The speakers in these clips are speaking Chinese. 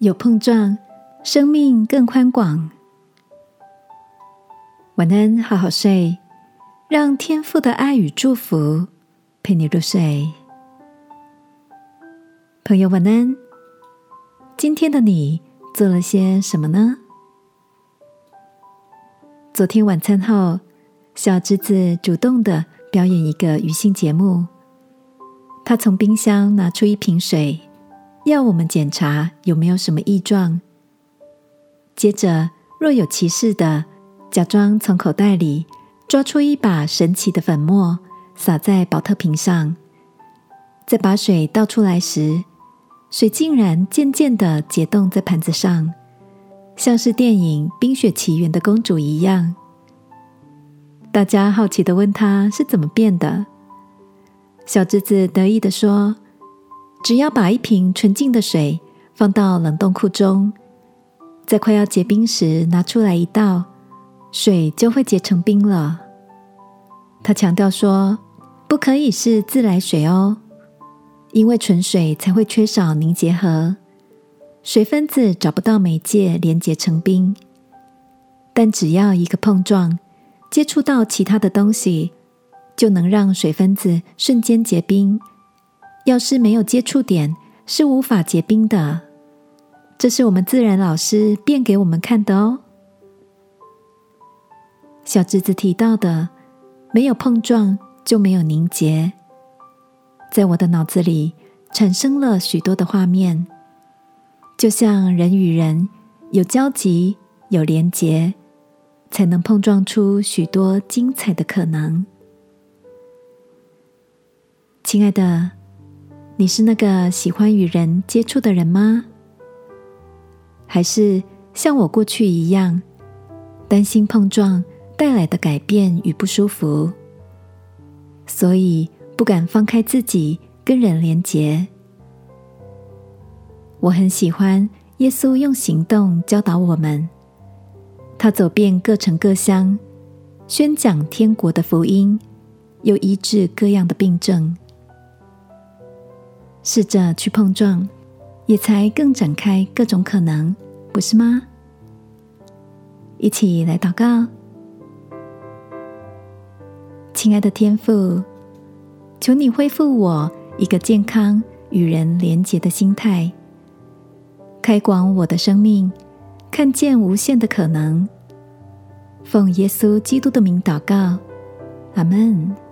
有碰撞，生命更宽广。晚安，好好睡，让天父的爱与祝福陪你入睡。朋友，晚安。今天的你做了些什么呢？昨天晚餐后，小侄子主动的表演一个鱼性节目。他从冰箱拿出一瓶水，要我们检查有没有什么异状。接着，若有其事的，假装从口袋里抓出一把神奇的粉末，撒在保特瓶上。在把水倒出来时，水竟然渐渐的结冻在盘子上，像是电影《冰雪奇缘》的公主一样。大家好奇的问他是怎么变的。小侄子得意的说：“只要把一瓶纯净的水放到冷冻库中，在快要结冰时拿出来一倒，水就会结成冰了。”他强调说：“不可以是自来水哦。”因为纯水才会缺少凝结核，水分子找不到媒介连结成冰。但只要一个碰撞，接触到其他的东西，就能让水分子瞬间结冰。要是没有接触点，是无法结冰的。这是我们自然老师变给我们看的哦。小侄子提到的，没有碰撞就没有凝结。在我的脑子里产生了许多的画面，就像人与人有交集、有连结，才能碰撞出许多精彩的可能。亲爱的，你是那个喜欢与人接触的人吗？还是像我过去一样，担心碰撞带来的改变与不舒服，所以？不敢放开自己跟人连结。我很喜欢耶稣用行动教导我们。他走遍各城各乡，宣讲天国的福音，又医治各样的病症。试着去碰撞，也才更展开各种可能，不是吗？一起来祷告，亲爱的天父。求你恢复我一个健康与人连结的心态，开广我的生命，看见无限的可能。奉耶稣基督的名祷告，阿门。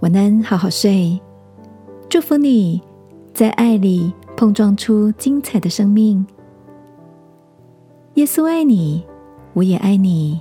晚安，好好睡。祝福你在爱里碰撞出精彩的生命。耶稣爱你，我也爱你。